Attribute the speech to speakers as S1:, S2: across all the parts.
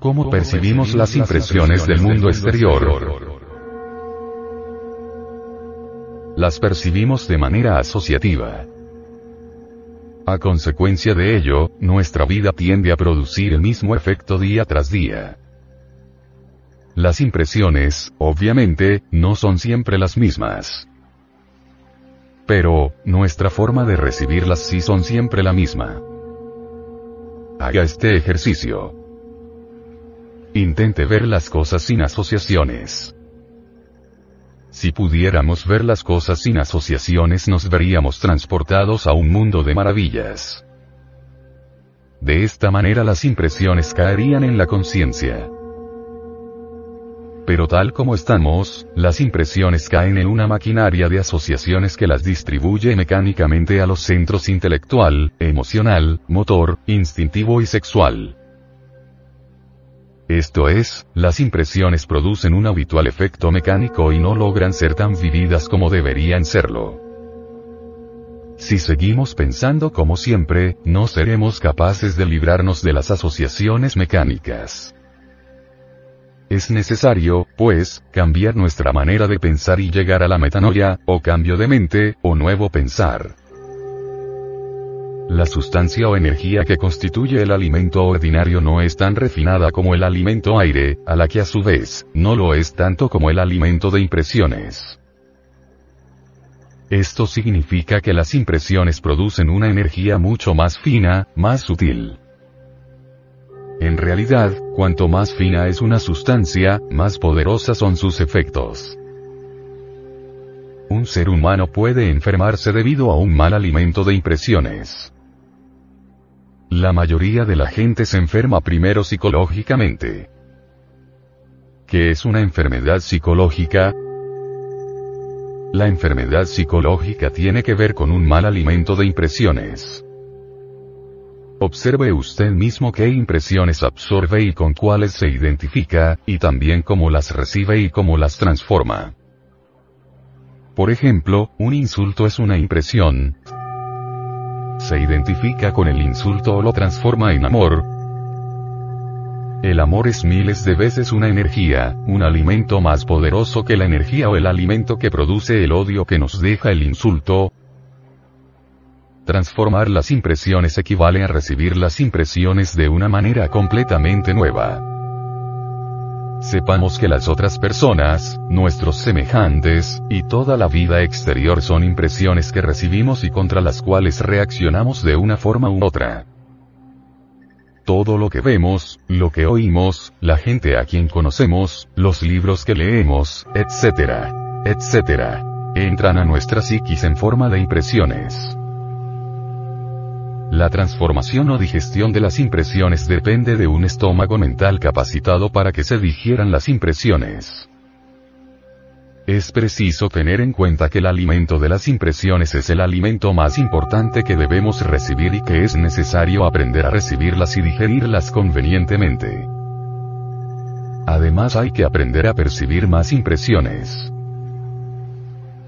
S1: ¿Cómo percibimos las impresiones del mundo exterior? Las percibimos de manera asociativa. A consecuencia de ello, nuestra vida tiende a producir el mismo efecto día tras día. Las impresiones, obviamente, no son siempre las mismas. Pero, nuestra forma de recibirlas sí son siempre la misma. Haga este ejercicio. Intente ver las cosas sin asociaciones. Si pudiéramos ver las cosas sin asociaciones nos veríamos transportados a un mundo de maravillas. De esta manera las impresiones caerían en la conciencia. Pero tal como estamos, las impresiones caen en una maquinaria de asociaciones que las distribuye mecánicamente a los centros intelectual, emocional, motor, instintivo y sexual. Esto es, las impresiones producen un habitual efecto mecánico y no logran ser tan vividas como deberían serlo. Si seguimos pensando como siempre, no seremos capaces de librarnos de las asociaciones mecánicas. Es necesario, pues, cambiar nuestra manera de pensar y llegar a la metanoia, o cambio de mente, o nuevo pensar. La sustancia o energía que constituye el alimento ordinario no es tan refinada como el alimento aire, a la que a su vez, no lo es tanto como el alimento de impresiones. Esto significa que las impresiones producen una energía mucho más fina, más sutil. En realidad, cuanto más fina es una sustancia, más poderosas son sus efectos. Un ser humano puede enfermarse debido a un mal alimento de impresiones. La mayoría de la gente se enferma primero psicológicamente. ¿Qué es una enfermedad psicológica? La enfermedad psicológica tiene que ver con un mal alimento de impresiones. Observe usted mismo qué impresiones absorbe y con cuáles se identifica, y también cómo las recibe y cómo las transforma. Por ejemplo, un insulto es una impresión, se identifica con el insulto o lo transforma en amor. El amor es miles de veces una energía, un alimento más poderoso que la energía o el alimento que produce el odio que nos deja el insulto. Transformar las impresiones equivale a recibir las impresiones de una manera completamente nueva. Sepamos que las otras personas, nuestros semejantes, y toda la vida exterior son impresiones que recibimos y contra las cuales reaccionamos de una forma u otra. Todo lo que vemos, lo que oímos, la gente a quien conocemos, los libros que leemos, etc., etc., entran a nuestra psiquis en forma de impresiones. La transformación o digestión de las impresiones depende de un estómago mental capacitado para que se digieran las impresiones. Es preciso tener en cuenta que el alimento de las impresiones es el alimento más importante que debemos recibir y que es necesario aprender a recibirlas y digerirlas convenientemente. Además hay que aprender a percibir más impresiones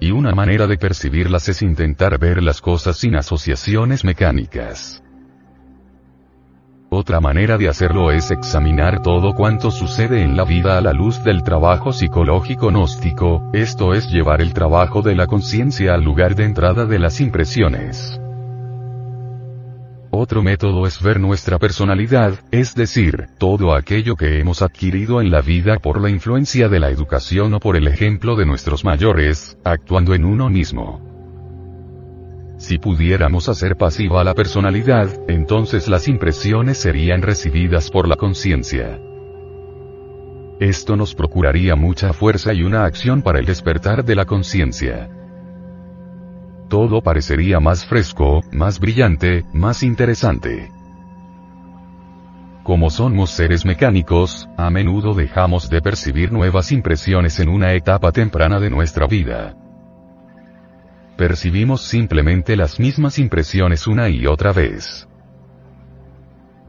S1: y una manera de percibirlas es intentar ver las cosas sin asociaciones mecánicas. Otra manera de hacerlo es examinar todo cuanto sucede en la vida a la luz del trabajo psicológico gnóstico, esto es llevar el trabajo de la conciencia al lugar de entrada de las impresiones. Otro método es ver nuestra personalidad, es decir, todo aquello que hemos adquirido en la vida por la influencia de la educación o por el ejemplo de nuestros mayores, actuando en uno mismo. Si pudiéramos hacer pasiva la personalidad, entonces las impresiones serían recibidas por la conciencia. Esto nos procuraría mucha fuerza y una acción para el despertar de la conciencia todo parecería más fresco, más brillante, más interesante. Como somos seres mecánicos, a menudo dejamos de percibir nuevas impresiones en una etapa temprana de nuestra vida. Percibimos simplemente las mismas impresiones una y otra vez.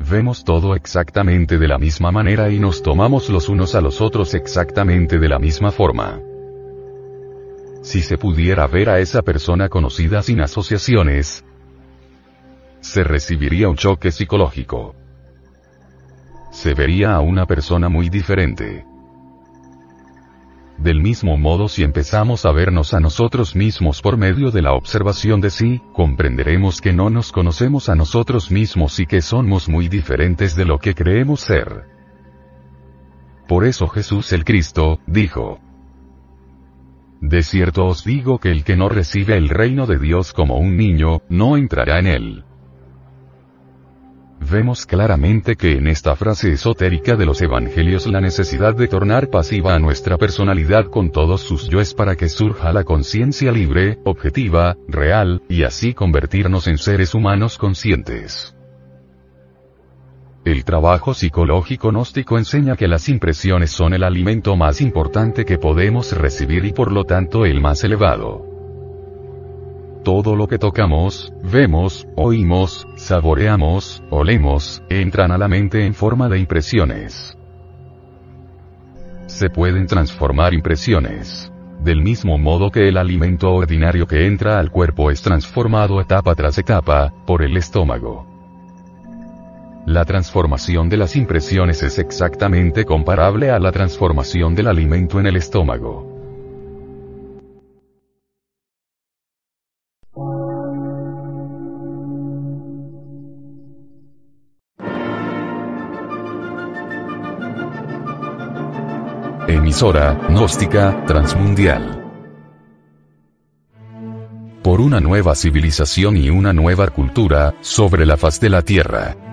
S1: Vemos todo exactamente de la misma manera y nos tomamos los unos a los otros exactamente de la misma forma. Si se pudiera ver a esa persona conocida sin asociaciones, se recibiría un choque psicológico. se vería a una persona muy diferente. Del mismo modo si empezamos a vernos a nosotros mismos por medio de la observación de sí, comprenderemos que no nos conocemos a nosotros mismos y que somos muy diferentes de lo que creemos ser. Por eso Jesús el Cristo, dijo, De cierto os digo que el que no recibe el reino de Dios como un niño, no entrará en él. Vemos claramente que en esta frase esotérica de los evangelios la necesidad de tornar pasiva a nuestra personalidad con todos sus yoes para que surja la conciencia libre, objetiva, real, y así convertirnos en seres humanos conscientes. El trabajo psicológico gnóstico enseña que las impresiones son el alimento más importante que podemos recibir y por lo tanto el más elevado. Todo lo que tocamos, vemos, oímos, saboreamos, olemos, entran a la mente en forma de impresiones. Se pueden transformar impresiones. Del mismo modo que el alimento ordinario que entra al cuerpo es transformado etapa tras etapa, por el estómago. La transformación de las impresiones es exactamente comparable a la transformación del alimento en el estómago. Emisora, gnóstica, transmundial. Por una nueva civilización y una nueva cultura, sobre la faz de la Tierra.